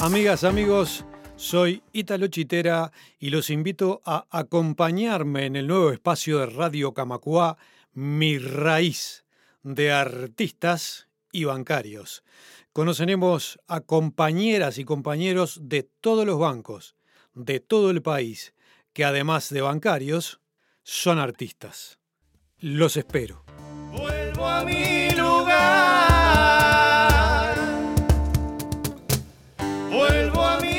Amigas, amigos, soy Italo Chitera y los invito a acompañarme en el nuevo espacio de Radio Camacuá, Mi Raíz, de artistas y bancarios. Conoceremos a compañeras y compañeros de todos los bancos, de todo el país, que además de bancarios, son artistas. Los espero. Vuelvo a mí vuelvo a mí.